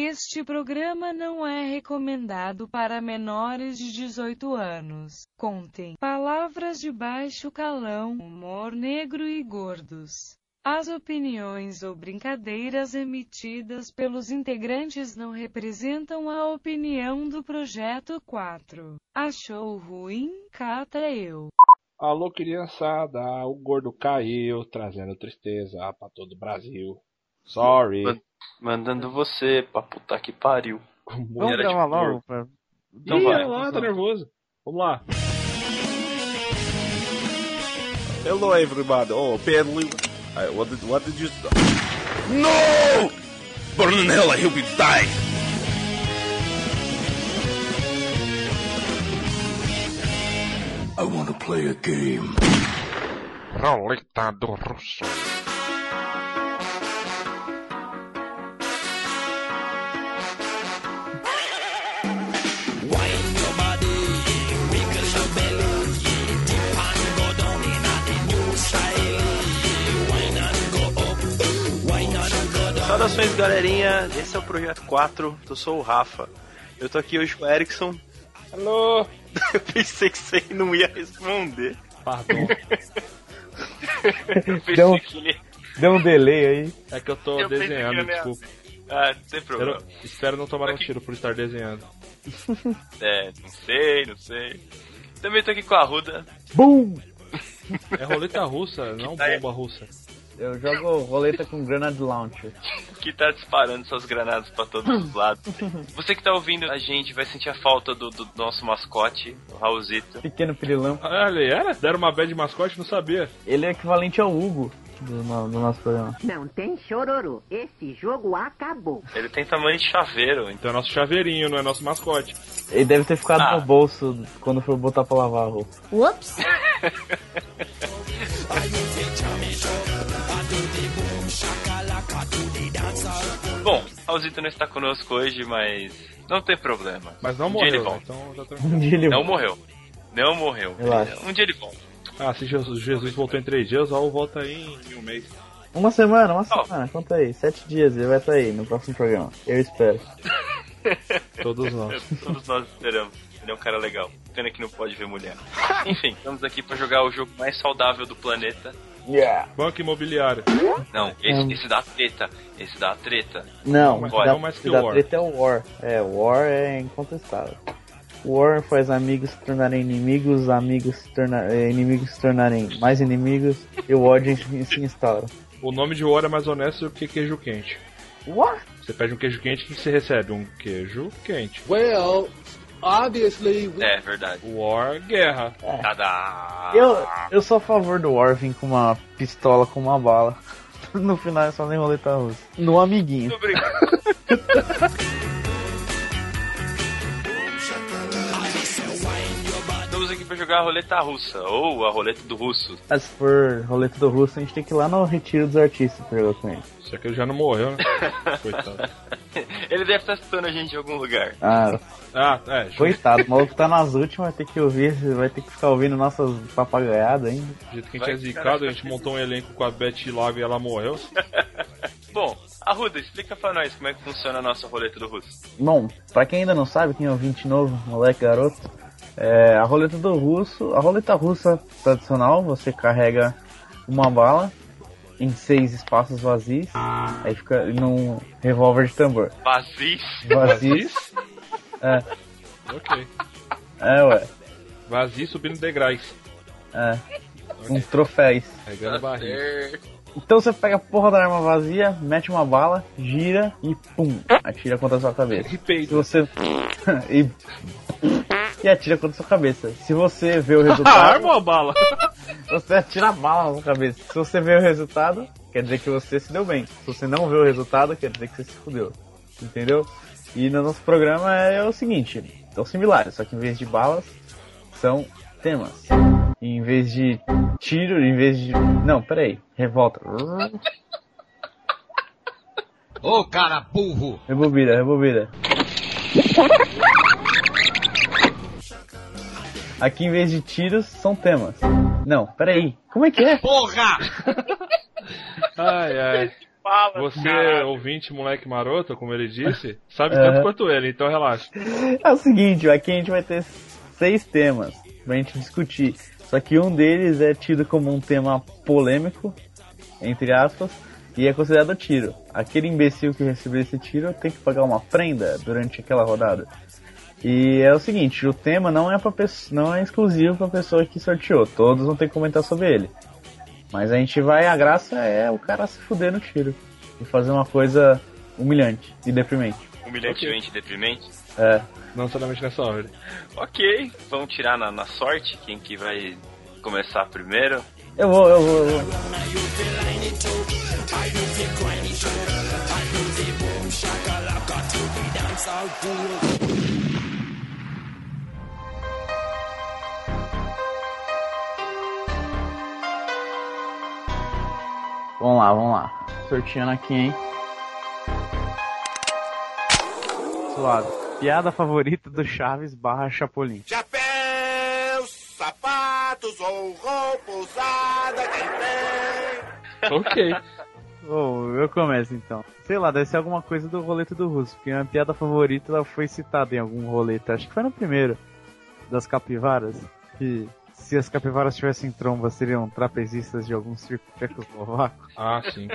Este programa não é recomendado para menores de 18 anos. Contém palavras de baixo calão, humor negro e gordos. As opiniões ou brincadeiras emitidas pelos integrantes não representam a opinião do Projeto 4. Achou ruim? Cata eu. Alô, criançada, o gordo caiu, trazendo tristeza pra todo o Brasil. Sorry. Mandando você pra puta que pariu. Vamos Era gravar logo. Pra... Então Ih, vai. lá, tá nervoso. Vamos lá. Hello, everybody. Oh, Pedro. I, what did what did you? No! Burn in hell, I hope you die. I want to play a game. Roleta do Russo. Saudações, galerinha. Esse é o Projeto 4. Eu sou o Rafa. Eu tô aqui hoje com o Erickson. Alô. Eu pensei que você não ia responder. Pardon. Eu pensei Deu- que ele... Deu um delay aí. É que eu tô Eu desenhando, eu desculpa. Ah, não tem Eu problema. não- espero não tomar um tiro por estar desenhando. É, não sei, não sei. Também tô aqui com a Ruda. Bum! É roleta russa, não tá aí? bomba russa. Eu jogo roleta com Granade Launcher. que tá disparando suas granadas pra todos os lados. Você que tá ouvindo a gente vai sentir a falta do, do nosso mascote, o Raulzito. Pequeno pirilão. Ah, ele era? Deram uma bad de mascote, não sabia. Ele é equivalente ao Hugo do, do nosso programa. Não tem chororô. Esse jogo acabou. Ele tem tamanho de chaveiro, então. É nosso chaveirinho, não é nosso mascote. Ele deve ter ficado Ah. no bolso quando for botar pra lavar a roupa. Ups. Bom, Raulzito não está conosco hoje, mas não tem problema. Mas não Um dia ele morreu, volta. então tá. Um dia ele Não morreu. Não morreu. Relaxa. Um dia ele volta. Ah, se Jesus, Jesus voltou em três dias, Raul volta aí em um mês. Uma semana, uma Ó. semana, conta aí. Sete dias, ele vai estar aí no próximo programa. Eu espero. Todos nós. Todos nós esperamos. Ele é um cara legal. Pena que não pode ver mulher. Enfim, estamos aqui pra jogar o jogo mais saudável do planeta. Yeah! Banco imobiliário. Não, esse, Hum. esse dá treta. Esse dá treta. Não, Mas não dá, mais que que dá War. treta é o War. É, o War é incontestável. War faz amigos se tornarem inimigos, amigos se tornar, eh, inimigos se tornarem mais inimigos e o ódio se instaura. O nome de War é mais honesto do que queijo quente. What? Você pede um queijo quente, o que você recebe? Um queijo quente. Well, obviously, we É verdade. War, guerra. Tadá! Eu, eu sou a favor do War vir com uma pistola com uma bala. No final é só nem roleta russa. No amiguinho. Muito obrigado. pra jogar a roleta russa, ou a roleta do russo. Mas se for roleta do russo, a gente tem que ir lá no Retiro dos Artistas pra jogar com ele. Só que ele já não morreu, né? Coitado. Ele deve estar escutando a gente em algum lugar. Ah, Ah, é. Do coitado, o maluco tá nas últimas, vai ter que ouvir, vai ter que ficar ouvindo nossas papagaiadas ainda. jeito que a gente Vai é zicado, cara- a gente montou um elenco com a Beth Lava e ela morreu. Bom, Arruda, explica pra nós como é que funciona a nossa roleta do russo. Bom, pra quem ainda não sabe, quem é ouvinte novo, moleque, garoto, é, a roleta do russo, a roleta russa tradicional, você carrega uma bala em seis espaços vazios, aí fica num revólver de tambor. Vazis. Vazios? É, Ok. é, ué, Vazio subindo degraus. é, uns. Carregando barriga. Então você pega a porra da arma vazia, mete uma bala, gira e pum, atira contra a sua cabeça. E Se peito. você. e... e atira contra a sua cabeça. Se você vê o resultado. arma ou bala? Você atira a bala na sua cabeça. Se você vê o resultado, quer dizer que você se deu bem. Se você não vê o resultado, quer dizer que você se fudeu. Entendeu? E no nosso programa é o seguinte: são similares, só que em vez de balas, são temas. E em vez de tiro, em vez de. Não, peraí. Revolta. Ô, cara burro! Rebobina, rebobina. Aqui em vez de tiros, são temas. Não, peraí. Como é que é? Porra! Ai, ai. fala. Você, caralho. ouvinte, moleque maroto, como ele disse, sabe É. tanto quanto ele, então relaxa. É o seguinte, aqui a gente vai ter seis temas pra gente discutir. Só que um deles é tido como um tema polêmico, entre aspas, e é considerado tiro. Aquele imbecil que recebeu esse tiro tem que pagar uma prenda durante aquela rodada. E é o seguinte, o tema não é, pra pesso- não é exclusivo pra pessoa que sorteou, todos vão ter que comentar sobre ele. Mas a gente vai, a graça é o cara se fuder no tiro e fazer uma coisa humilhante e deprimente. Humilhantemente deprimente. É, Não necessariamente nessa ordem. Ok, vamos tirar na, na sorte quem que vai começar primeiro. eu vou, eu vou, eu vou. Vamos lá, vamos lá. Sorteando aqui, hein? Suave. Piada favorita do Chaves barra Chapolin. Chapéus, sapatos ou roupa usada, quem tem? Ok. Oh, eu começo então. Sei lá, deve ser alguma coisa do roleta do Russo, porque a minha piada favorita ela foi citada em algum roleta, acho que foi no primeiro, das capivaras, que se as capivaras tivessem tromba seriam trapezistas de algum circo tchecoslovaco. Ah, sim.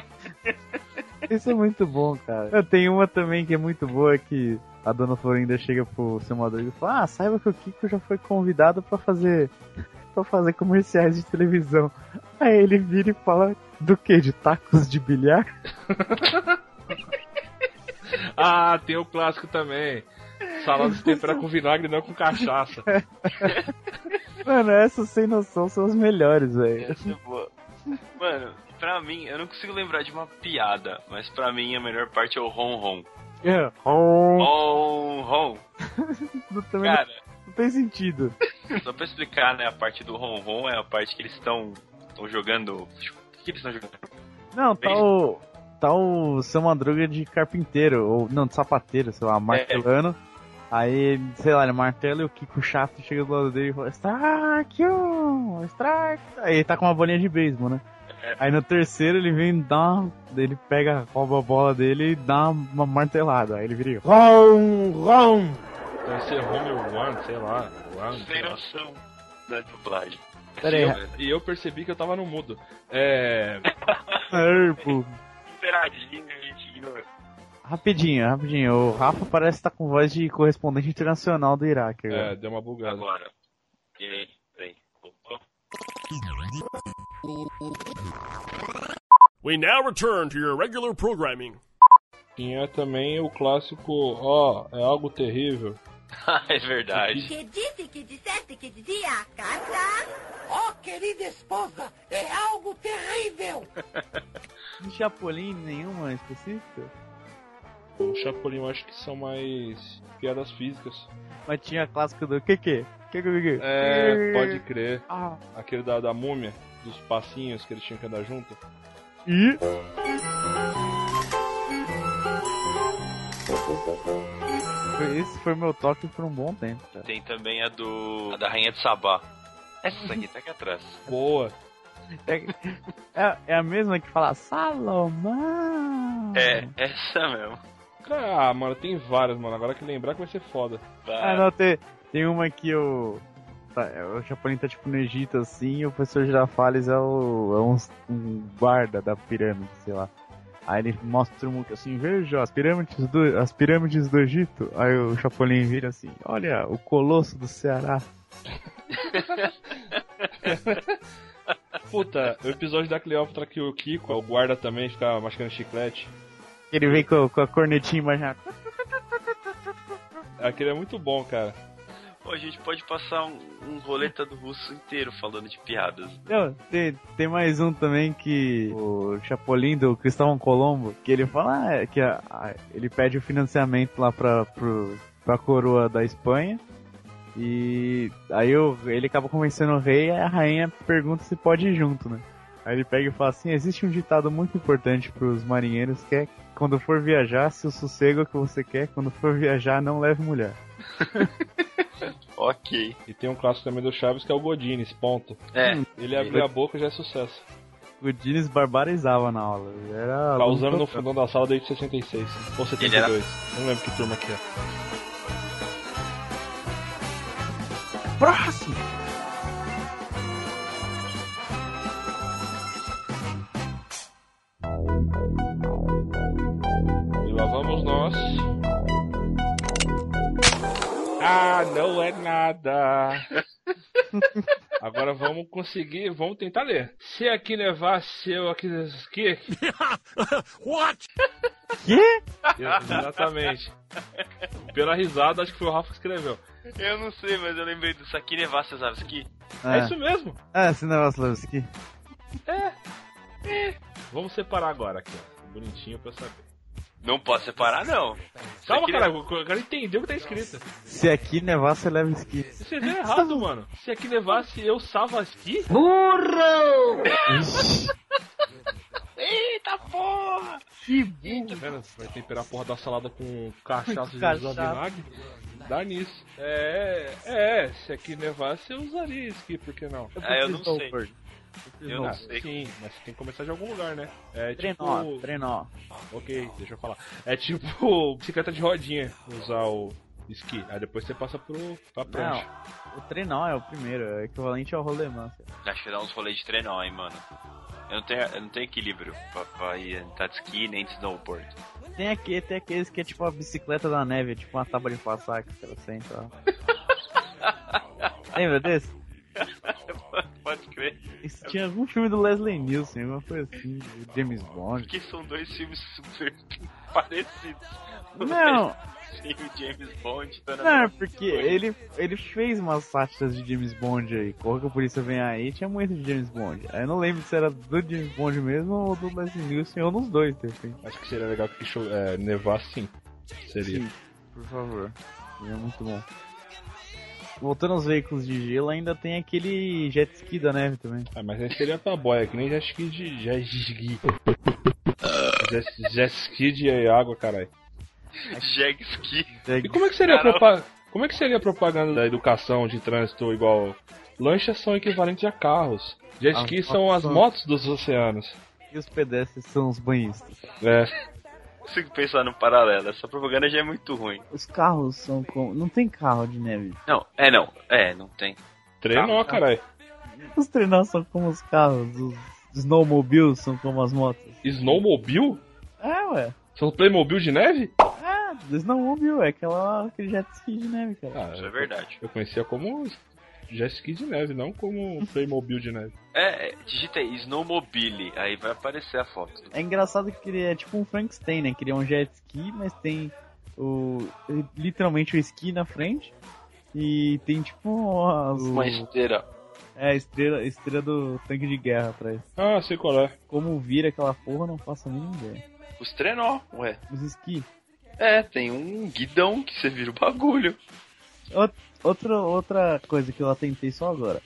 Isso é muito bom, cara. Eu tenho uma também que é muito boa que a dona Florinda chega pro seu Madruga e fala: Ah, saiba que o Kiko já foi convidado pra fazer para fazer comerciais de televisão. Aí ele vira e fala do que? De tacos de bilhar? Ah, tem o clássico também. Salada de tempera com vinagre, não com cachaça. Mano, essas sem noção são as melhores, velho. Essa é boa. Mano, pra mim, eu não consigo lembrar de uma piada, mas pra mim a melhor parte é o ron ron. É. Ron ron. não, também não, Cara, não tem sentido. só pra explicar, né, a parte do ron ron é a parte que eles estão estão jogando. O que, eles estão jogando? Não, tá o. Tá o seu Madruga de carpinteiro, ou não, de sapateiro, sei lá, martelando. Aí, sei lá, ele martela e o Kiko chato chega do lado dele e fala, Strike! Strike! Aí ele tá com uma bolinha de beisebol, né? Aí no terceiro ele vem dá uma, ele pega, rouba a bola dele e dá uma martelada. Aí ele vira rom, rom. Deve ser Home One, sei lá. One, Sem noção da dublagem. Pera aí, E eu percebi que eu tava no mudo. É. Herbo. Esperadinho, gente ignora. Rapidinho, rapidinho. O Rafa parece estar com voz de correspondente internacional do Iraque. agora. É, deu uma bugada. Agora. E aí, peraí. Voltou? We now return to your regular programming. Tinha também o clássico, ó, é algo terrível. é verdade. Que disse, que disseste, que dizia a carta? Oh, querida esposa, é algo terrível. De Chapolin nenhuma específica? O Chapolin eu acho que são mais piadas físicas. Mas tinha a clássica do que que? Que que que? É, pode crer. Ah. Aquele da, da múmia, dos passinhos que eles tinham que andar junto. E? Esse foi meu toque por um bom tempo, cara. Tem também a do. a da Rainha de Sabá. Essa aqui tá aqui atrás. Boa. É, é, é a mesma que fala Salomão. É, essa mesmo. Ah, mano, tem várias, mano. Agora que lembrar que vai ser foda. Ah, não, tem, tem uma que o. Tá, o Chapolin tá tipo no Egito assim e o professor Girafales é, o, é um, um guarda da pirâmide, sei lá. Aí ele mostra um assim, veja as pirâmides do, as pirâmides do Egito. Aí o Chapolin vira assim, olha, o colosso do Ceará. Puta, o episódio da Cleópatra que o Kiko, o guarda também, fica mascando chiclete. Ele vem com, com a cornetinha imaginária. Aquele é muito bom, cara. Pô, a gente pode passar um, um roleta do russo inteiro falando de piadas. Não, tem, tem mais um também que o Chapolin do Cristóvão Colombo, que ele fala ah, é que a- a- ele pede o financiamento lá pra, pro, pra coroa da Espanha. E aí o, ele acaba convencendo o rei e a rainha pergunta se pode ir junto, né? Aí ele pega e fala assim, existe um ditado muito importante pros marinheiros que é quando for viajar, se o sossego é o que você quer, quando for viajar, não leve mulher. Ok. E tem um clássico também do Chaves que é o Godines, ponto. É. Ele abrir a boca já é sucesso. O Diniz barbarizava na aula. Era Causando no fundão da sala desde 66. Ou 72. Não lembro que turma que é. Próximo! Ah, não é nada. Agora vamos conseguir, vamos tentar ler. Se aqui nevasse, eu aqui. Que? What? Quê? Exatamente. Pela risada, acho que foi o Rafa que escreveu. Eu não sei, mas eu lembrei do Sakine Vassazavski. É, isso mesmo. É, esse negócio aqui. Vamos separar agora aqui, ó. Bonitinho pra eu saber. Não posso separar, não. Calma, Sakine- caralho, eu quero entender o que tá escrito. Se aqui nevar, você leva esqui. Você viu errado, mano. Se aqui nevasse, eu salva aqui? Eita porra! Tá vendo? Vai temperar a porra da salada com cachaça de usar vinagre? Dá nisso. É, é, se aqui nevasse, eu usaria esqui, por que não? Ah, eu não sei. Eu não Ah, sei. Sim, mas você tem que começar de algum lugar, né? É Trenó, tipo. trenó. Ok, deixa eu falar. É tipo bicicleta de rodinha, usar o esqui. Aí depois você passa pro, pra prancha. Não, o trenó é o primeiro, é equivalente ao rolemã. Acho que dá uns rolês de trenó, hein, mano. Eu não tenho, eu não tenho equilíbrio pra, pra ir andar de ski nem de snowboard. Tem, aqui, tem aqueles que é tipo a bicicleta da neve, é tipo uma tábua de passar que você senta. ó. Lembra desse? Pode crer. Isso tinha algum filme do Leslie Nielsen, alguma coisa assim, do James Bond. Que são dois filmes super parecidos. Não, o James Bond tá não, é porque ele, ele fez umas sátiras de James Bond aí. Corra que a polícia vem aí, tinha muito de James Bond. Aí eu não lembro se era do James Bond mesmo ou do Leslie Nielsen ou nos dois, de repente. Acho que seria legal que é, nevasse sim. Seria. Sim, por favor. Seria muito bom. Voltando aos veículos de gelo, ainda tem aquele jet ski da neve também. Ah, mas aí seria pra boia, que nem jet ski de. Jet ski. Jet, jet ski de água, caralho. Jag ski. E como é que seria a Caramba. propa- Como é que seria a propaganda da educação de trânsito igual? Lanchas são equivalentes a carros. Jet ski são as motos dos oceanos. E os pedestres são os banhistas. É. Consigo pensar no paralelo. Essa propaganda já é muito ruim. Os carros são como. Não tem carro de neve. Não, é não. É, não tem. Trenó, caralho. Os treinos são como os carros. Os snowmobiles são como as motos. Snowmobile? É, ué. São Playmobil de neve? É, snowmobile, é aquela, aquele jet ski de neve, cara. Ah, Isso é verdade. Eu conhecia como jet ski de neve, não como Playmobil de neve. É, é, digita aí, Snowmobile. Aí vai aparecer a foto. É engraçado que ele é tipo um Frankenstein, né? Que ele é um jet ski, mas tem o. literalmente o esqui na frente. E tem tipo as, Uma esteira. É, a estrela, a estrela do tanque de guerra atrás. Ah, sei qual é. Como vira aquela porra, não faço a mínima ideia. Os trenó, ué. Os esqui. É, tem um guidão que você vira o bagulho. Outra, outra coisa que eu atentei só agora.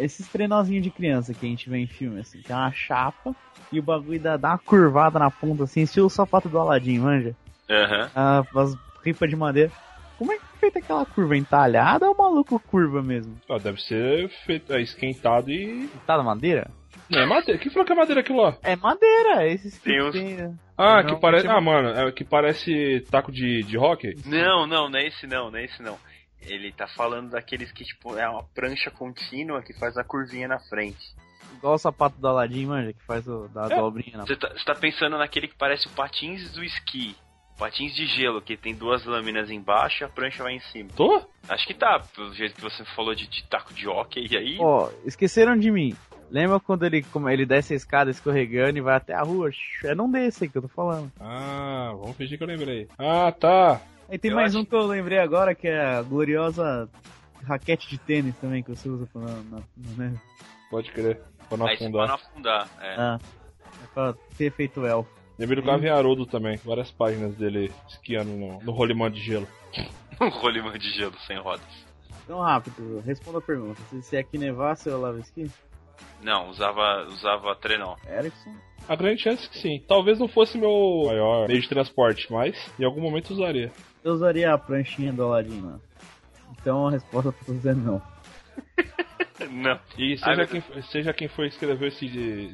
Esses trenozinhos de criança que a gente vê em filme, assim, tem uma chapa e o bagulho dá, dá uma curvada na ponta, assim, estilo o sapato do Aladdin, manja? Aham. Ah, as ripas de madeira. Como é que é feita aquela curva? Entalhada ou maluco curva mesmo? Ah, deve ser feito, é, esquentado e. Tá na madeira? Não é madeira. Quem falou que é madeira aquilo lá? É madeira, esses que Tem uns- tem- Ah, Não, que parece. Ah, mano, é que parece taco de, de hockey. Não, não, não é esse não, não é esse não. Ele tá falando daqueles que, tipo, é uma prancha contínua que faz a curvinha na frente. Igual o sapato do Aladdin, manja, que faz o, da É. dobrinha na Você tá, você tá pensando naquele que parece o patins do esqui. Patins de gelo, que tem duas lâminas embaixo e a prancha vai em cima. Tô? Acho que tá, pelo jeito que você falou de, de taco de hockey, e aí... Ó, esqueceram de mim. Lembra quando ele, como ele desce a escada escorregando e vai até a rua? É num desse aí que eu tô falando. Ah, vamos fingir que eu lembrei. Ah, tá. Aí tem Eu mais acho- um que eu lembrei agora, que é a gloriosa raquete de tênis também, que você usa pra, na, na, na neve. Pode crer. Pra não aí afundar. não afundar, é. Ah, é pra ter efeito elfo. Lembrei do Gavin Haroldo também. Várias páginas dele esquiando no, no rolimã de gelo. Um rolimã de gelo sem rodas. Então rápido, responda a pergunta. Se, se aqui nevasse, eu lavo esqui? Não, usava, usava trenó. Erickson? A grande chance que sim. Talvez não fosse meu maior meio de transporte, mas em algum momento usaria. Eu usaria a pranchinha do Aladdin lá. Então a resposta pra você é não. Não. E seja, quem, seja quem for escrever esse,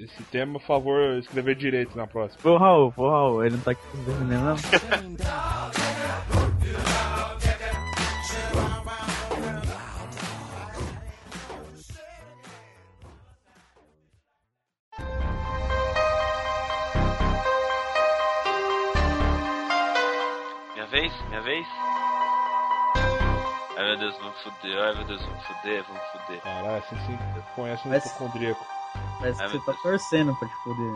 esse tema, por favor, escrever direito na próxima. O Raul, o Raul. Ele não tá aqui se defendendo, não. Vez? Minha vez? Ai meu Deus, vamos foder, ai meu Deus, vamos foder, vamos foder. Caralho, assim sim, conhece um Mas- hipocondríaco. Parece Ai, que você tá Deus. torcendo pra te foder.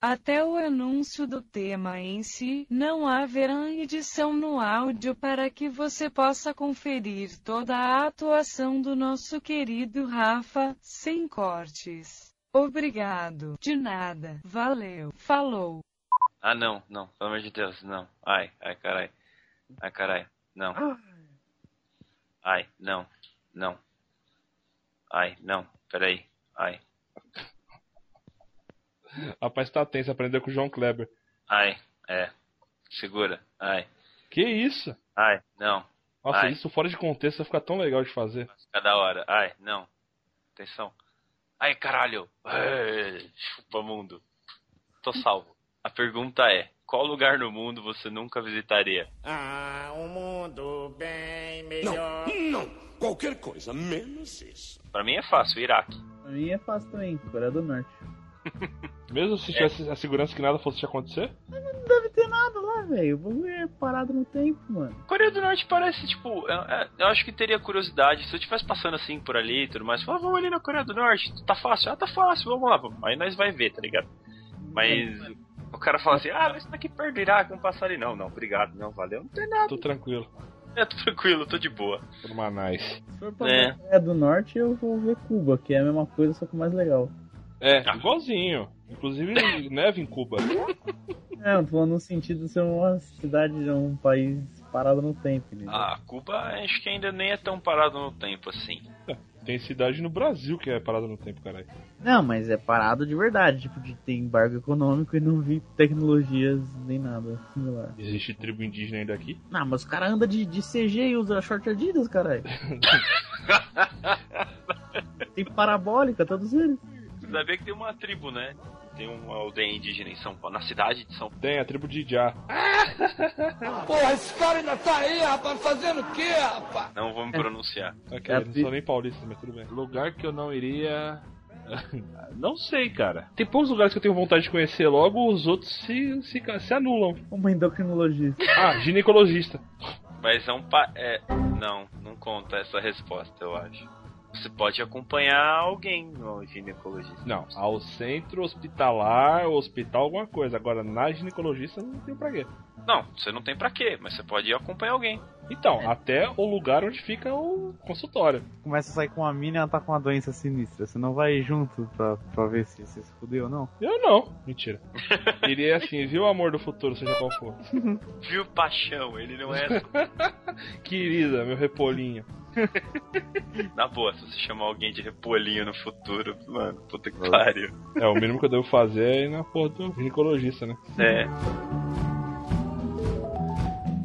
Até o anúncio do tema em si, não haverá edição no áudio para que você possa conferir toda a atuação do nosso querido Rafa, sem cortes. Obrigado. De nada. Valeu. Falou. Ah não, não, pelo amor de Deus, não. Ai, ai carai. Ai carai, não. Ai, não, não. Ai, não, peraí. Ai, Rapaz, tá tenso, aprendeu com o João Kleber. ai, é. Segura, ai, Que isso? ai, não. Nossa, Ai. isso fora de contexto vai ficar tão legal de fazer. Cada hora, ai, não. Atenção. Ai, caralho. Ai, chupa mundo. Tô salvo. A pergunta é: qual lugar no mundo você nunca visitaria? Ah, um mundo bem melhor. Não, não. Qualquer coisa, menos isso. Pra mim é fácil, Iraque. Pra mim é fácil também, Coreia do Norte. Mesmo se tivesse a segurança que nada fosse te acontecer? Não deve ter nada lá, velho. O bagulho é parado no tempo, mano. Coreia do Norte parece, tipo, é- é- eu acho que teria curiosidade. Se eu estivesse passando assim por ali e tudo mais, falar, ah, vamos ali na Coreia do Norte, tá fácil? Ah, tá fácil, vamos lá. vamos. Aí nós vai ver, tá ligado? Mas o cara fala assim, ah, mas isso daqui perto do Iraque, vamos passar ali. Não, não, obrigado, não, valeu. Não tem nada, Tô tranquilo. é, tô tranquilo, tô de boa. Por Manais. Se for pra É. Coreia do Norte, eu vou ver Cuba, que é a mesma coisa, só que mais legal. É, Ah. igualzinho. Inclusive, neve em Cuba. É, eu tô falando no sentido de ser uma cidade, um país parado no tempo, né? Ah, Cuba acho que ainda nem é tão parado no tempo assim. Tem cidade no Brasil que é parada no tempo, caralho. Não, mas é parado de verdade, tipo, de ter embargo econômico e não vi tecnologias nem nada similar. Existe tribo indígena ainda aqui? Não, mas os caras andam de, de CG e usam short Adidas, caralho. Tem parabólica, todos eles. Você sabia que tem uma tribo, né? Tem uma aldeia indígena em São Paulo, na cidade de São Paulo. Tem a tribo de Idiá. Porra, esse cara ainda tá aí, rapaz, fazendo o quê, rapaz? Não vou me pronunciar. Ok, É não sou nem paulista, mas tudo bem. Lugar que eu não iria. Não sei, cara. Tem poucos lugares que eu tenho vontade de conhecer logo, os outros se, se, se anulam. Uma endocrinologista. Ah, ginecologista. Mas é um pa... é, não, não conta essa resposta, eu acho. Você pode acompanhar alguém no ginecologista. Não, ao centro hospitalar, hospital, alguma coisa. Agora, na ginecologista, não tem pra quê. Não, você não tem pra quê, mas você pode ir acompanhar alguém. Então, até o lugar onde fica o consultório. Começa a sair com uma mina e ela tá com uma doença sinistra. Você não vai junto pra, pra ver se você se fudeu ou não? Eu não. Mentira. Iria assim, viu o amor do futuro, seja qual for. Viu paixão, ele não é Querida, meu repolinho. na boa, se você chamar alguém de repolhinho no futuro, mano, puta que pariu. É, o mínimo que eu devo fazer é ir na porra do ginecologista, né? É.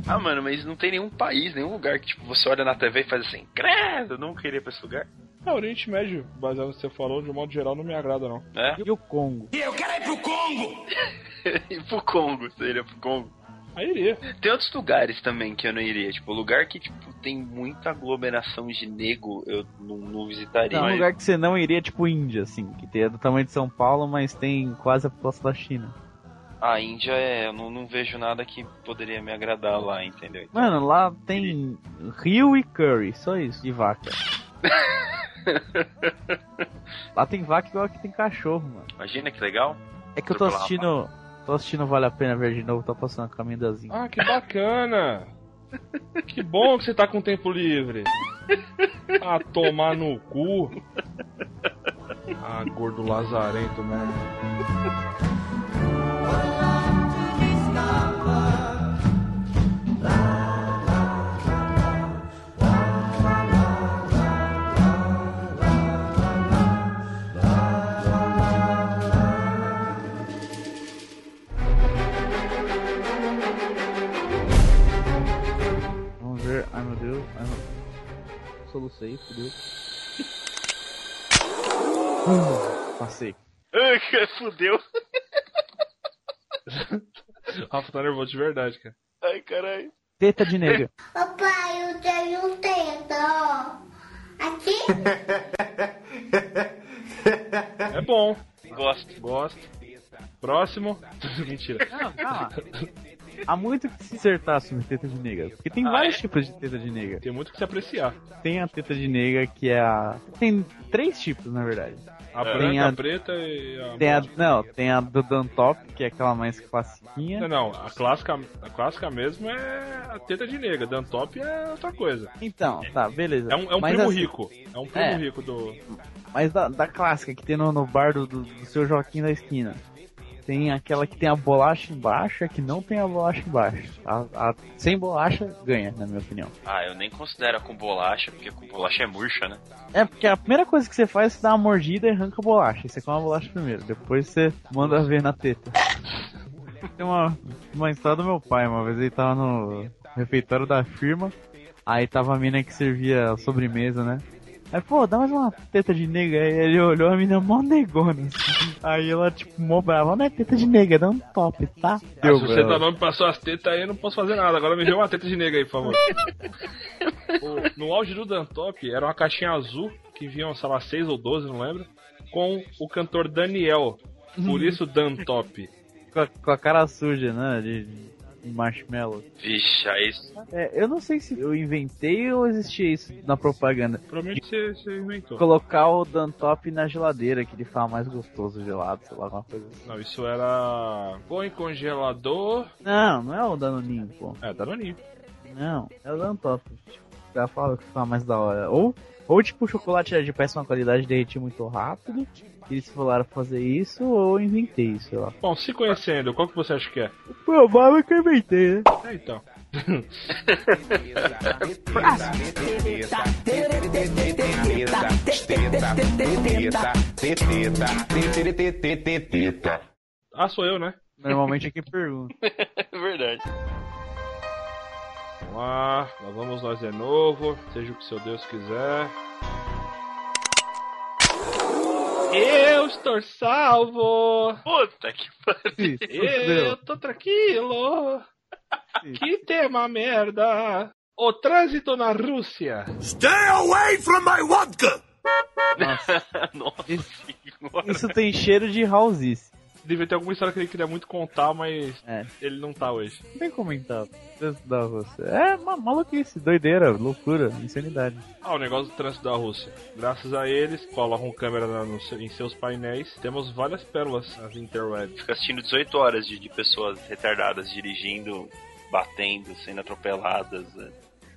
Ah, mano, mas não tem nenhum país, nenhum lugar que, tipo, você olha na TV e faz assim, credo, eu não queria ir pra esse lugar. É, o Oriente Médio, baseado no que você falou, de um modo geral, não me agrada, não. É? E o Congo? E eu quero ir pro Congo! e pro Congo, você iria pro Congo. Aí iria. Tem outros lugares também que eu não iria. Tipo, lugar que, tipo, tem muita aglomeração de nego, eu não, não visitaria. É um lugar que você não iria, tipo Índia, assim, que tem é do tamanho de São Paulo, mas tem quase a população da China. A Índia é, eu não, não vejo nada que poderia me agradar lá, entendeu? Então, Mano, lá tem rio e curry, só isso, e vaca. lá tem vaca igual que tem cachorro, mano. Imagina que legal. É que eu tô assistindo. Tô assistindo Vale a Pena Ver de novo, tô passando a caminho das. Ah, que bacana! que bom que você tá com tempo livre. Ah, tomar no cu. Ah, gordo lazarento mesmo. Solucei, fudeu. Hum, passei. Fudeu. Rafa tá nervoso de verdade, cara. Ai, caralho. Teta de nega. Papai, eu tenho teta, ó. Aqui? É bom. Gosto. Gosto. Próximo. Mentira. Não, calma. Há muito que se acertar sobre teta de nega. Porque tem Ah, vários é? tipos de teta de nega. Tem muito que se apreciar. Tem a teta de nega que é a. Tem três tipos, na verdade. A branca, a- a preta e a. Tem a. Não, tem a do Dantop, que é aquela mais classiquinha. Não, não, a clássica, a clássica mesmo é a teta de nega. Dantop é outra coisa. Então, tá, beleza. É um, é um primo assim, rico. É um primo É. rico do. Mas da, da clássica que tem no, no bar do, do, do seu Joaquim da esquina. Tem aquela que tem a bolacha embaixo e a que não tem a bolacha embaixo. A, a sem bolacha ganha, na minha opinião. Ah, eu nem considero com bolacha, porque com bolacha é murcha, né? É, porque a primeira coisa que você faz é você dá uma mordida e arranca a bolacha. Você come a bolacha primeiro, depois você manda ver na teta. Tem uma, uma história do meu pai, uma vez ele tava no refeitório da firma, aí tava a mina que servia a sobremesa, né? Aí, pô, dá mais uma teta de nega. Aí ele olhou a mina mó negona. assim. Aí ela, tipo, mó brava. Não é teta de nega, dá um top, tá? Ah, Deu se você tá nome passou as tetas aí, eu não posso fazer nada. Agora me dê uma teta de nega aí, por favor. O- no auge do Dantop, era uma caixinha azul, que vinham, sei lá, 6 ou 12, não lembro, com o cantor Daniel. Por isso Dantop. com, a, com a cara suja, né? De, de marshmallow. Vixe, aí. É, eu não sei se eu inventei ou existia isso na propaganda. Provavelmente você, você inventou. Colocar o Dantop na geladeira, que ele fala mais gostoso gelado, sei lá, alguma coisa assim. Não, isso era. Põe congelador. Não, não é o Danoninho, pô. É, Danoninho. Não, é o Dantop. Tipo, já fala que fala mais da hora. Ou, ou tipo, o chocolate era de péssima qualidade derretia muito rápido. E eles falaram fazer isso, ou eu inventei isso, sei lá. Bom, se conhecendo, qual que você acha que é? O provável é que eu inventei, né? É, então. Ah, sou eu, né? Normalmente é quem pergunta. É verdade. Vamos lá, lá vamos nós de novo. Seja o que seu Deus quiser. Eu estou salvo! Puta que pariu. Eu tô tranquilo! Que tema merda! O trânsito na Rússia! Stay away from my vodka! Nossa Isso- senhora. Isso tem cheiro de housice. Devia ter alguma história que ele queria muito contar, mas É. ele não tá hoje. Não tem comentar. Da você. É uma maluquice, doideira, loucura, insanidade. Ah, o negócio do trânsito da Rússia. Graças a eles, colocam câmera na- no em seus painéis, temos várias pérolas nas interwebs. Fica assistindo 18 horas de, de pessoas retardadas dirigindo, batendo, sendo atropeladas. né?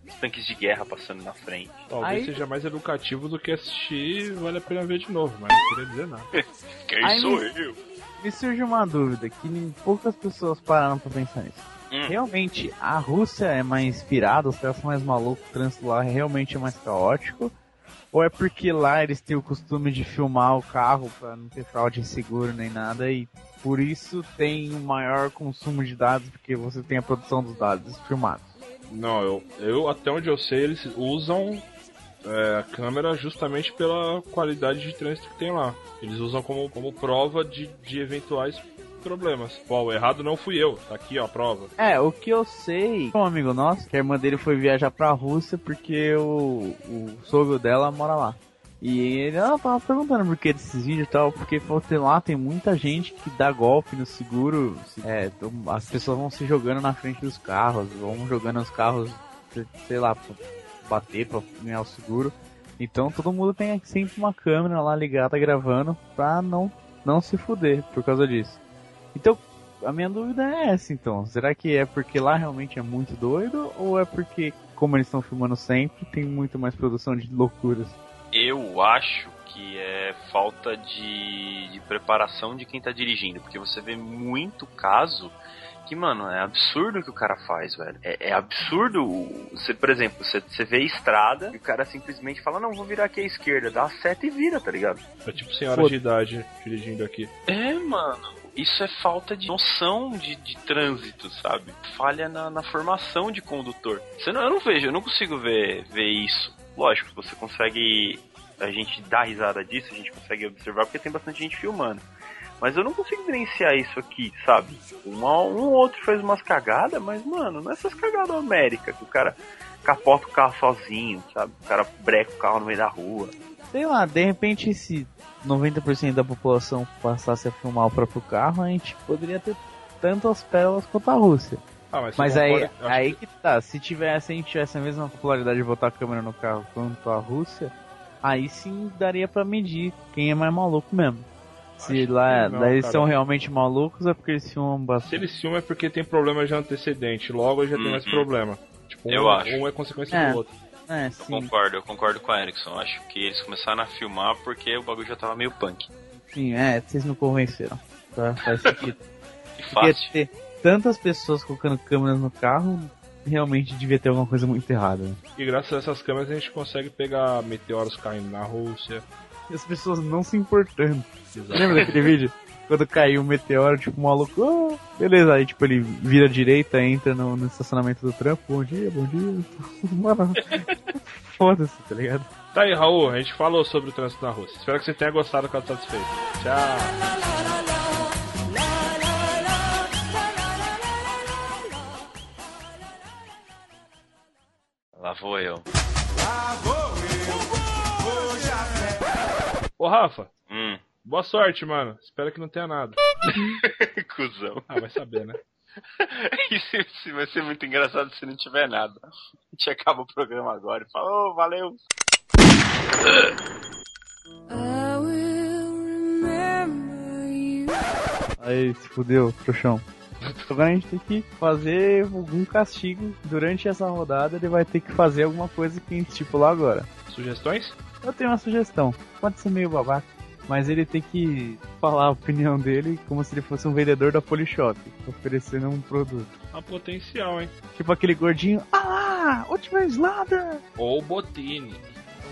Os tanques de guerra passando na frente. Talvez Aí- seja mais educativo do que assistir Vale a Pena Ver de novo, mas não queria dizer nada. Quem Aí sou me- eu? Me surge uma dúvida que nem poucas pessoas pararam pra pensar nisso. Hum. Realmente, a Rússia é mais inspirada, os caras são mais malucos, o trânsito lá realmente é mais caótico? Ou é porque lá eles têm o costume de filmar o carro pra não ter fraude seguro nem nada e por isso tem um maior consumo de dados porque você tem a produção dos dados filmados? Não, eu, eu até onde eu sei, eles usam é, a câmera justamente pela qualidade de trânsito que tem lá. Eles usam como, como prova de, de eventuais problemas. Pô, o errado não fui eu, tá aqui ó, a prova. É, o que eu sei, um amigo nosso, que a irmã dele foi viajar pra Rússia porque o, o sogro dela mora lá. E ele ela tava perguntando por que desses vídeos e tal, porque que lá tem muita gente que dá golpe no seguro, é, então as pessoas vão se jogando na frente dos carros, vão jogando os carros, sei lá, bater, pra ganhar o seguro. Então todo mundo tem sempre uma câmera lá ligada gravando pra não, não se fuder por causa disso. Então, a minha dúvida é essa então. Será que é porque lá realmente é muito doido? Ou é porque, como eles estão filmando sempre, tem muito mais produção de loucuras? Eu acho que é falta de, de preparação de quem tá dirigindo, porque você vê muito caso que, mano, é absurdo o que o cara faz, velho. É, é absurdo. Você, por exemplo, você, você vê estrada e o cara simplesmente fala, não, vou virar aqui à esquerda, dá a seta e vira, tá ligado? É tipo senhora Foda- de idade dirigindo aqui. É, mano. Isso é falta de noção de, de trânsito, sabe? Falha na, na formação de condutor. Você não, eu não vejo, eu não consigo ver, ver isso. Lógico, você consegue a gente dá risada disso, a gente consegue observar porque tem bastante gente filmando. Mas eu não consigo diferenciar isso aqui, sabe? Uma, um ou outro fez umas cagadas, mas, mano, não é essas cagadas da América, que o cara capota o carro sozinho, sabe? O cara breca o carro no meio da rua. Sei lá, de repente se 90% da população passasse a filmar o próprio carro, a gente poderia ter tanto as pérolas quanto a Rússia. Ah, mas, Mas aí, concorda- aí que tá, se tivesse, se a gente tivesse a mesma popularidade de botar a câmera no carro quanto a Rússia, aí sim daria pra medir quem é mais maluco mesmo. Se Acho que lá, não, daí eles cara. são realmente malucos é porque eles filmam Se bastante. eles filmam é porque tem problema de antecedente, logo já tem mais Uhum. problema. Tipo, Eu um, acho. um é consequência É. do outro. É, Eu sim, concordo, eu concordo com a Erickson. Acho que eles começaram a filmar porque o bagulho já tava meio punk. sim, é, vocês me convenceram. Tá, faz sentido. E Porque fácil. ter tantas pessoas colocando câmeras no carro, realmente devia ter alguma coisa muito errada. né? E graças a essas câmeras a gente consegue pegar meteoros caindo na Rússia. E as pessoas não se importando. Lembra daquele vídeo? Quando caiu um meteoro, tipo, o maluco, "Ah, beleza, aí tipo, ele vira à direita, entra no, no estacionamento do trampo, bom dia, bom dia. Mano, foda-se, tá ligado? Tá aí, Raul, a gente falou sobre o trânsito na Rússia. Espero que você tenha gostado, ficado satisfeito. Tchau! Lá vou eu. Ô, Rafa, Hum, boa sorte, mano. Espero que não tenha nada. cuzão. Ah, vai saber, né? Isso, isso vai ser muito engraçado se não tiver nada. A gente acaba o programa agora e fala, ô, valeu. Aí, se fudeu, trouxão. Agora a gente tem que fazer algum castigo durante essa rodada, ele vai ter que fazer alguma coisa que a gente estipular agora. Sugestões? Eu tenho uma sugestão, pode ser meio babaca, mas ele tem que falar a opinião dele como se ele fosse um vendedor da Polishop, oferecendo um produto. Uma potencial, hein? Tipo aquele gordinho, ah lá, última slada! Ou Botini.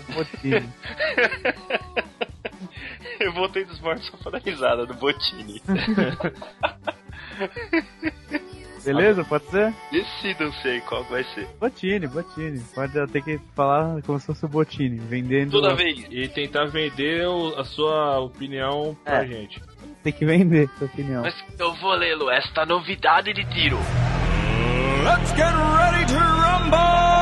Um botinho. Eu voltei dos mortos só pra dar risada do Botini. Beleza? Pode ser? Decidam-se aí qual vai ser. Botini, Botini. Pode ter que falar como se fosse o Botini, vendendo. Toda vez. E tentar vender o- a sua opinião pra É. gente. Tem que vender, sua opinião. Mas eu vou lê-lo, esta novidade de tiro. Let's get ready to rumble!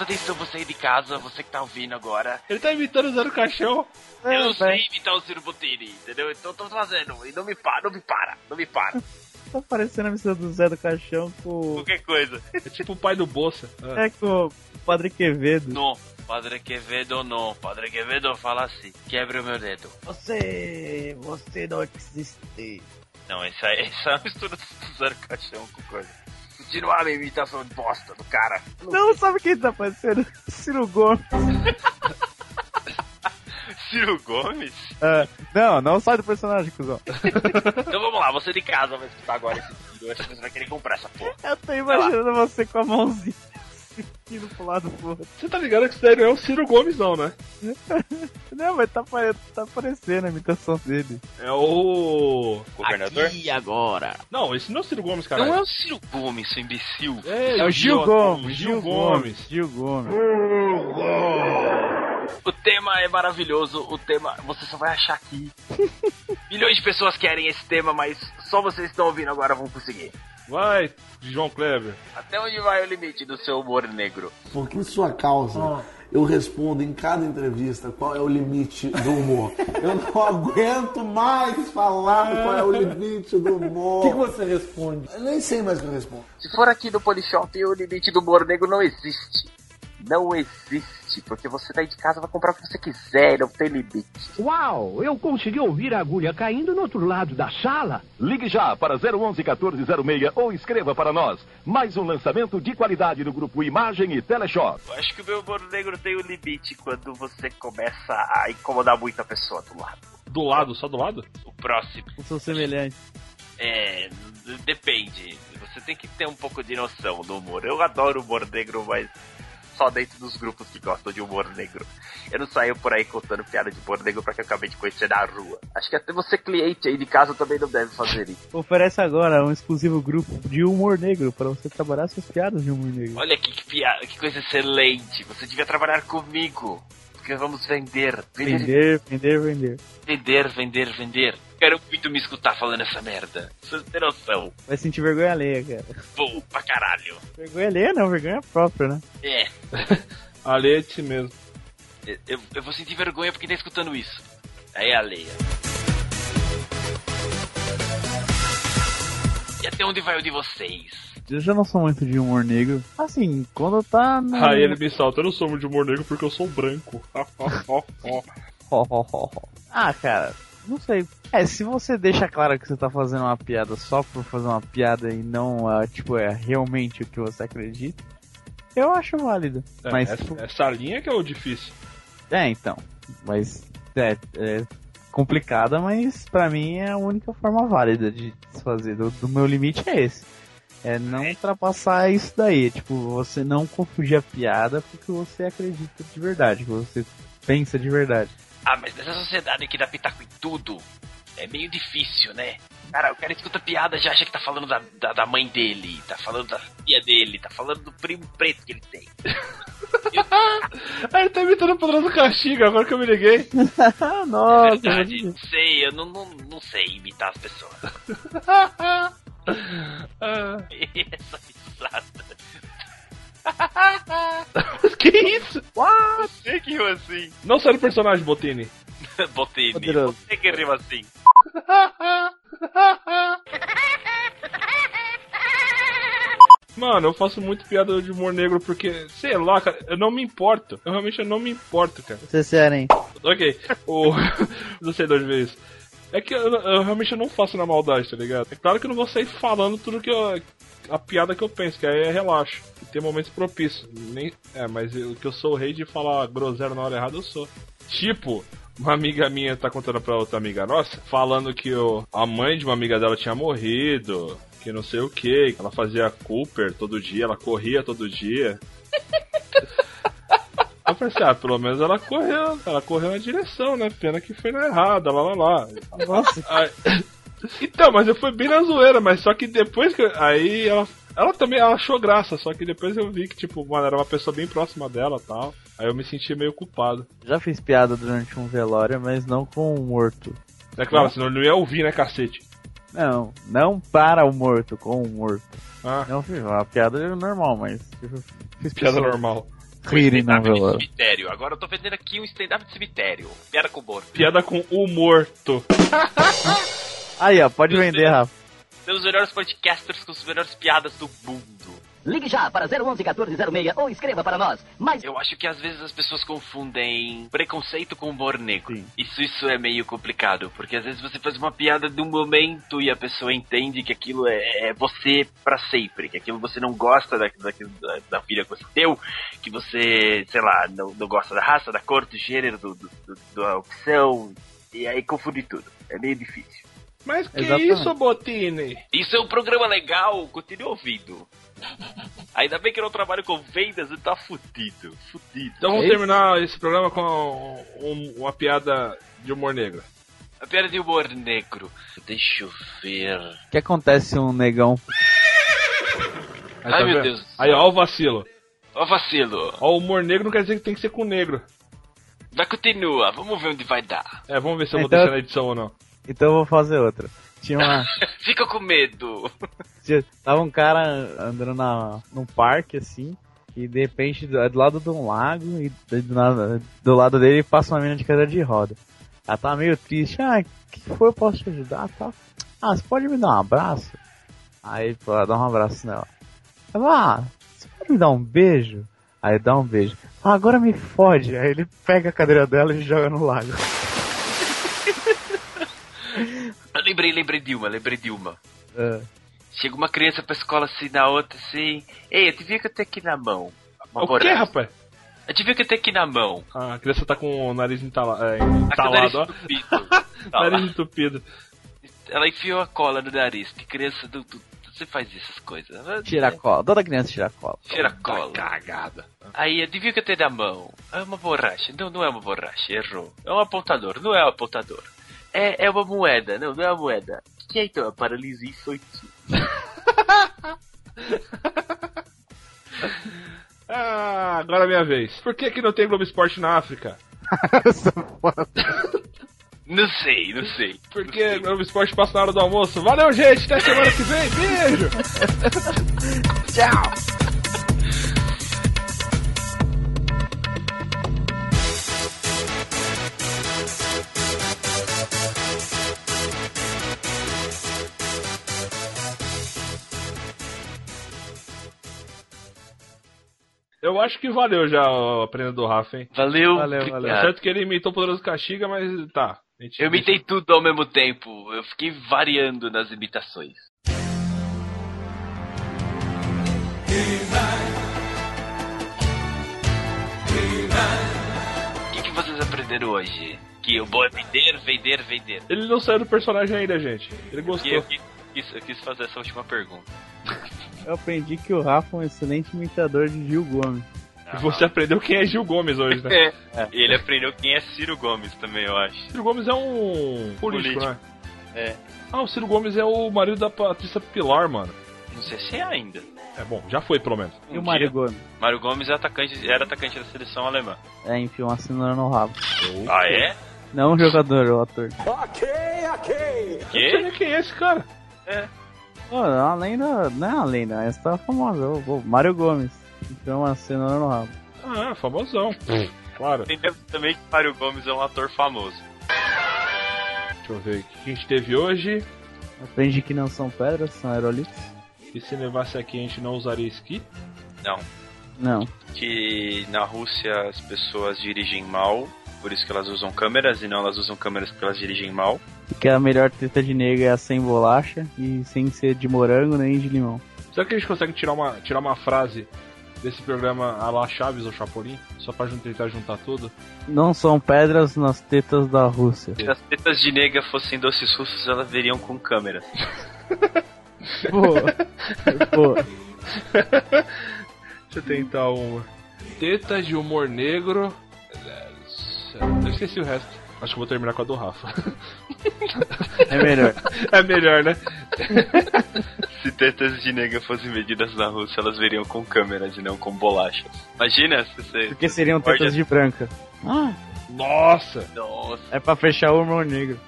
Presta atenção você aí de casa, você que tá ouvindo agora. Ele tá imitando o Zero Caixão. É, eu não vai. sei imitar o Ciro Bottini, entendeu? Então eu tô fazendo. E não me para, não me para, não me para. Tá parecendo a missão do Zé do Caixão com. Qualquer coisa. É tipo o pai do Bolsa. Ah. É com o Padre Quevedo. Não, Padre Quevedo não. Padre Quevedo fala assim, quebra o meu dedo. Você. Você não existe. Não, essa, essa é uma mistura do Zero Caixão com coisa. Continuar a imitação de bosta do cara. Não, sabe quem tá parecendo? Ciro Gomes. Ciro Gomes? É, não, não sai do personagem, cuzão. Então vamos lá, você de casa vai escutar agora esse vídeo. Acho que você vai querer comprar essa porra. Eu tô imaginando você com a mãozinha indo pro lado do outro. Você tá ligado que isso daí não é o Ciro Gomes, não, né? Não, mas tá, pare- tá parecendo a imitação dele. É o. Governador? E agora? Não, esse não é o Ciro Gomes, cara. Não é o Ciro Gomes, seu imbecil. É o Gil Gomes. o Gil Gomes. Gil Gomes. O tema é maravilhoso, o tema você só vai achar aqui. Milhões de pessoas querem esse tema, mas só vocês que estão ouvindo agora vão conseguir. Vai, João Kleber. Até onde vai o limite do seu humor negro? Por que sua causa? Eu respondo em cada entrevista qual é o limite do humor. Eu não aguento mais falar qual é o limite do humor. O que, você responde? Eu nem sei mais o que eu respondo. Se for aqui no Polishop, o limite do humor negro não existe. Não existe, porque você tá aí de casa vai comprar o que você quiser, não tem limite. Uau, eu consegui ouvir a agulha caindo no outro lado da sala. Ligue já para 011 1406 ou escreva para nós. Mais um lançamento de qualidade do grupo Imagem e Teleshop. Eu acho que o meu humor negro tem um limite quando você começa a incomodar muito a pessoa do lado. Do lado, só do lado? O próximo. Eu sou semelhante. É. Depende. Você tem que ter um pouco de noção do humor. Eu adoro humor negro, mas. Só dentro dos grupos que gostam de humor negro. Eu não saio por aí contando piada de humor negro pra que eu acabei de conhecer na rua. Acho que até você, cliente aí de casa, também não deve fazer isso. Oferece agora um exclusivo grupo de humor negro para você trabalhar suas piadas de humor negro. Olha aqui que piada, que coisa excelente. Você devia trabalhar comigo. Porque vamos vender. Vender, vender, vender. Vender, vender, vender. Quero muito me escutar falando essa merda. Vocês têm noção. Vai sentir vergonha alheia, cara. Pô, pra caralho. Vergonha alheia não, vergonha própria, né? É. Alheia de si mesmo. Eu, eu, eu vou sentir vergonha porque tá escutando isso. Aí é alheia. E até onde vai o de vocês? Eu já não sou muito de humor negro. Assim, quando tá. No... Aí ele me salta, eu não sou muito de humor negro porque eu sou branco. ah, cara, não sei. É, se você deixa claro que você tá fazendo uma piada só por fazer uma piada e não, uh, tipo, é realmente o que você acredita, eu acho válido. É, mas, essa, essa linha que é o difícil. É, então. Mas é, é complicada, mas pra mim é a única forma válida de se fazer. Do, do meu limite é esse. É não ultrapassar isso daí. Tipo, você não confundir a piada porque você acredita de verdade, que você pensa de verdade. Ah, mas nessa sociedade que dá pitaco em tudo, é meio difícil, né? Cara, o cara escuta piada já acha que tá falando da, da, da mãe dele, tá falando da filha dele, tá falando do primo preto que ele tem. ah, ele tá imitando o poderoso castigo, agora que eu me liguei. Nossa, é verdade, não sei, eu não, não, não sei imitar as pessoas. Essa risada. que isso? What? Você que riu assim. Não sai do personagem, Botini. Botini. Você que riu assim. Mano, eu faço muito piada de humor negro porque, sei lá, cara, eu não me importo. Eu realmente não me importo, cara. Vocês querem? Ok. O. não sei duas vezes. É que eu, eu, realmente não faço na maldade, tá ligado? É claro que eu não vou sair falando tudo que eu. A piada que eu penso, que aí é relaxo. E tem momentos propícios. Nem, é, mas o que eu sou o rei de falar groselha na hora errada, eu sou. Tipo, uma amiga minha tá contando pra outra amiga nossa, falando que o, a mãe de uma amiga dela tinha morrido, que não sei o que, ela fazia Cooper todo dia, ela corria todo dia. Eu pensei, ah, pelo menos ela correu, ela correu na direção, né? Pena que foi na errada, lá lá lá. Nossa. Aí, então, mas eu fui bem na zoeira, mas só que depois que. Aí ela. Ela também ela achou graça, só que depois eu vi que, tipo, mano, era uma pessoa bem próxima dela tal. Aí eu me senti meio culpado. Já fiz piada durante um velório, mas não com um morto. É claro, senão ele não ia ouvir, né, cacete? Não, não para o morto, com o morto. Ah. Não fiz uma piada normal, mas fiz piada normal. Rirem no velório. cemitério. Agora eu tô vendendo aqui um stand-up de cemitério. Piada com o morto. Piada com o morto. Aí, ó, pode vender, Rafa. Pelos melhores podcasters com as melhores piadas do mundo. Ligue já para 011 1406 ou escreva para nós. Mas eu acho que às vezes as pessoas confundem preconceito com humor negro. Sim. Isso isso é meio complicado, porque às vezes você faz uma piada de um momento e a pessoa entende que aquilo é, é você para sempre, que aquilo você não gosta da, da, da filha que você deu, que você, sei lá, não, não gosta da raça, da cor, do gênero, do, do, do da opção, e aí confunde tudo. É meio difícil. Mas que Exatamente. isso, Botini? Isso é um programa legal, continue ouvindo. Ainda bem que eu não trabalho com vendas e tá fudido. Fudido. Então vamos esse? terminar esse programa com um, uma piada de humor negro. A piada de humor negro. Deixa eu ver. O que acontece se um negão. Aí, Ai tá meu vendo? Deus. Aí, ó, o vacilo. Ó, o vacilo. Ó, o humor negro não quer dizer que tem que ser com negro. Vai, continua. Vamos ver onde vai dar. É, vamos ver se eu vou então... deixar na edição ou não. Então eu vou fazer outra. Tinha uma. Fica com medo. Tinha... Tava um cara andando na, num parque assim. E de repente, do, do lado de um lago, e do, do lado dele passa uma menina de cadeira de roda. Ela tá meio triste. Ah, que foi? Eu posso te ajudar? Tá. Ah, você pode me dar um abraço? Aí, pô, dá um abraço nela. Ela, ah, você pode me dar um beijo? Aí dá um beijo. Ah, agora me fode. Aí ele pega a cadeira dela e joga no lago. Eu lembrei, lembrei de uma, lembrei de uma. É. Chega uma criança pra escola assim, na outra assim. Ei, eu devia que eu tenho aqui na mão. Uma o que, rapaz? Eu devia que eu tenho aqui na mão. Ah, a criança tá com o nariz entala, é, entalado, ó. Nariz entupido. nariz entupido. Ela enfiou a cola no nariz. Que criança do, do, Você faz essas coisas. Tira cola. Toda criança tira cola. Tira cola. Cagada. Aí, adivinha o que tem na mão? É uma borracha. Não, não é uma borracha, errou. É um apontador, não é um apontador. É, é uma moeda, não, não é uma moeda. O que é então? A paralisia infantil. Ah, agora é minha vez. Por que, que não tem Globo Esporte na África? Não sei, não sei. Porque o Globo Esporte passa na hora do almoço. Valeu, gente. Até semana que vem. Beijo. Tchau. Eu acho que valeu já o aprendendo do Rafa, hein? Valeu. Valeu, É valeu. certo que ele imitou o Poderoso Castiga, mas tá. A gente Eu imitei tudo ao mesmo tempo. Eu fiquei variando nas imitações. O que, que vocês aprenderam hoje? Que o bom é vender, vender, vender. Ele não saiu do personagem ainda, gente. Ele gostou. eu, quis, quis- eu quis fazer essa última pergunta. Eu aprendi que o Rafa é um excelente imitador de Gil Gomes. E você aprendeu quem é Gil Gomes hoje, né? É. E ele aprendeu quem é Ciro Gomes também, eu acho. Ciro Gomes é um político, Político. né? É. Ah, o Ciro Gomes é o marido da Patrícia Pilar, mano. Não sei se é ainda. É bom, já foi pelo menos. E o Um Mário dia. Gomes? Mário Gomes é atacante, era atacante da seleção alemã. É, enfiou uma cenoura no rabo. Ah, é? Não o jogador, o ator. Ok, ok. Eu não sei nem quem é esse cara. É. Pô, é uma lenda. Não é uma lenda, essa tá famosa. O, o Mário Gomes. Enfiou uma cenoura no rabo. Ah, famosão. Claro. Entendemos também que Mário Gomes é um ator famoso. Deixa eu ver o que a gente teve hoje. Aprendi que não são pedras, são aerolitos. E se nevasse aqui a gente não usaria esqui? Não. Não. Que na Rússia as pessoas dirigem mal, por isso que elas usam câmeras, e não elas usam câmeras porque elas dirigem mal. Que a melhor teta de nega é a sem bolacha e sem ser de morango nem de limão. Será que a gente consegue tirar uma, tirar uma frase desse programa a la Chaves ou Chapolin? Só pra jun- tentar juntar tudo? Não são pedras nas tetas da Rússia. Se as tetas de nega fossem doces russos, elas veriam com câmeras. Pô, pô. Deixa eu tentar uma. Tetas de humor negro. Eu esqueci o resto. Acho que vou terminar com a do Rafa. É melhor. É melhor, né? Se tetas de nega fossem medidas na Rússia, elas veriam com câmeras e não com bolachas. Imagina se você. Porque seriam tetas de branca. Ah, Nossa! Nossa. é pra fechar o humor negro.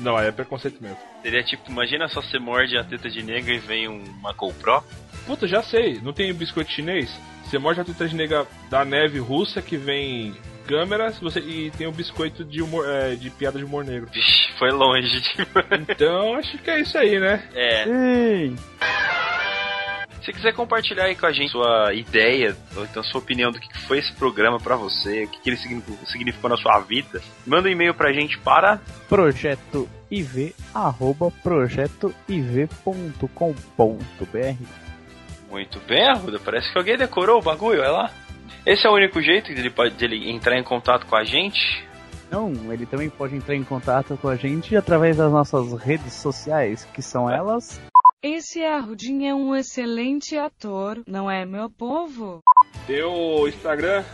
Não, aí é preconceito mesmo. Seria tipo, imagina só você morde a teta de nega e vem um- uma GoPro. Puta, já sei. Não tem biscoito chinês? Você morde a teta de nega da neve russa que vem câmeras você, e tem o biscoito de, humor, é, de piada de humor negro. Vixe, foi longe. Então, acho que é isso aí, né? É. Sim. Se quiser compartilhar aí com a gente sua ideia, ou então sua opinião do que foi esse programa pra você, o que, ele significou, na sua vida, manda um e-mail pra gente para Projeto IV, arroba projetoiv.com.br Muito bem, Arruda. Parece que alguém decorou o bagulho, olha lá. Esse é o único jeito dele, pode, dele entrar em contato com a gente. Não, ele também pode entrar em contato com a gente através das nossas redes sociais, que são elas. Esse Arrudinho é um excelente ator, não é, meu povo? Tem o Instagram,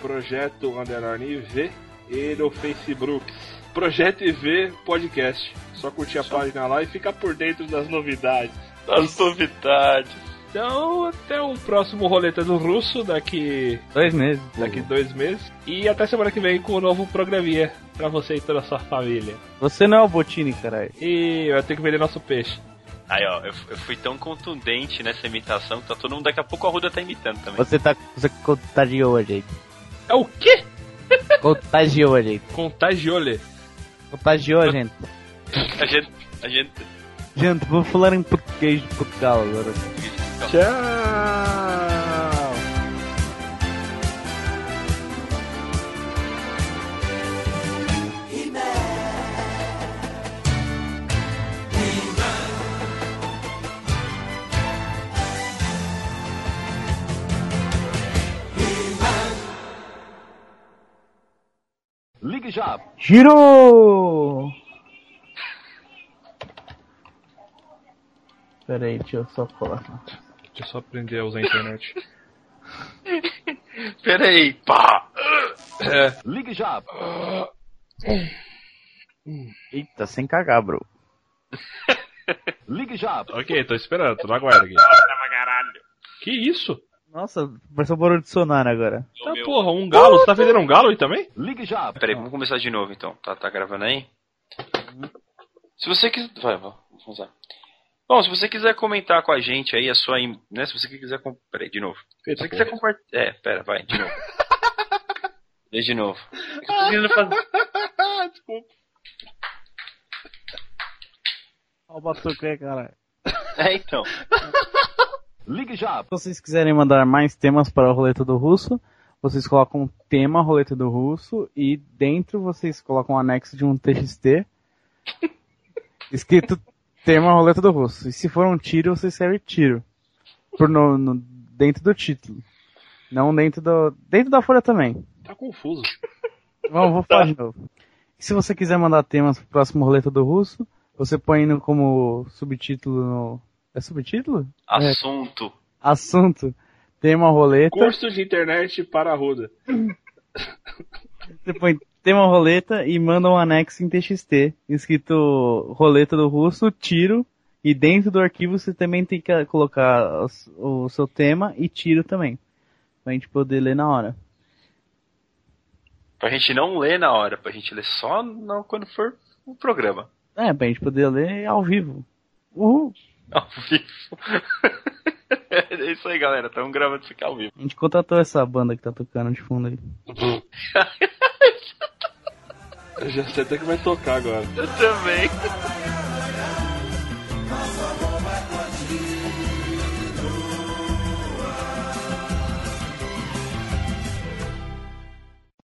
Projeto Underline V, e no Facebook, Projeto IV Podcast. Só curtir a página lá e ficar por dentro das novidades. Das novidades. Então, até o próximo Roleta do Russo, daqui, Dois meses. daqui dois meses. E até semana que vem com o novo programinha pra você e toda a sua família. Você não é o Botini, caralho. E eu tenho que vender nosso peixe. Aí, ó, eu, eu fui tão contundente nessa imitação que tá todo mundo. Daqui a pouco a Ruda tá imitando também. Você tá. Você contagiou a gente. É o quê? Contagiou a gente. Contagiole. Contagiou a gente. A gente. A gente. Gente, vou falar em português de Portugal agora. Tchau! Ligue já. Girou! Pera aí, deixa eu só colar. Deixa eu só aprender a usar a internet. Pera aí, pá! É. Ligue já. Eita, sem cagar, bro. Ligue já. Ok, tô esperando, tô na guarda aqui. Que isso? Nossa, pareceu um barulho de sonar agora. Tá porra, um galo? Você tá vendendo um galo aí também? Ligue já. Pera aí, vamos começar de novo então. Tá, tá gravando aí? Se você quiser. Vai, vai, vamos lá. Bom, se você quiser comentar com a gente aí a sua. im- Né, se você quiser. com- Pera aí, de novo. Se você quiser compartilhar. É, pera, vai, de novo. De novo. É Desculpa. Olha o batuque aí, caralho. É, então. Ligue já. Se vocês quiserem mandar mais temas para a roleta do russo, vocês colocam tema roleta do russo e dentro vocês colocam um anexo de um TXT escrito tema roleta do russo. E se for um tiro, você escreve tiro. Por no, no- dentro do título. Não dentro do. Dentro da folha também. Tá confuso. Vamos, vou falar de novo. E se você quiser mandar temas pro próximo roleta do russo, você põe no, como subtítulo no. É subtítulo? É. Assunto. Assunto. Tema roleta. Curso de internet para a Ruda. Você põe tema roleta e manda um anexo em TXT, escrito roleta do russo, tiro, e dentro do arquivo você também tem que colocar o seu tema e tiro também. Pra gente poder ler na hora. Pra gente não ler na hora, pra gente ler só quando for o programa. É, pra gente poder ler ao vivo. Uhul. Ao vivo. é isso aí, galera. Estamos gravando isso aqui ao vivo. A gente contratou essa banda que tá tocando de fundo aí. Eu já sei até que vai tocar agora. Eu também.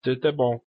Isso é bom.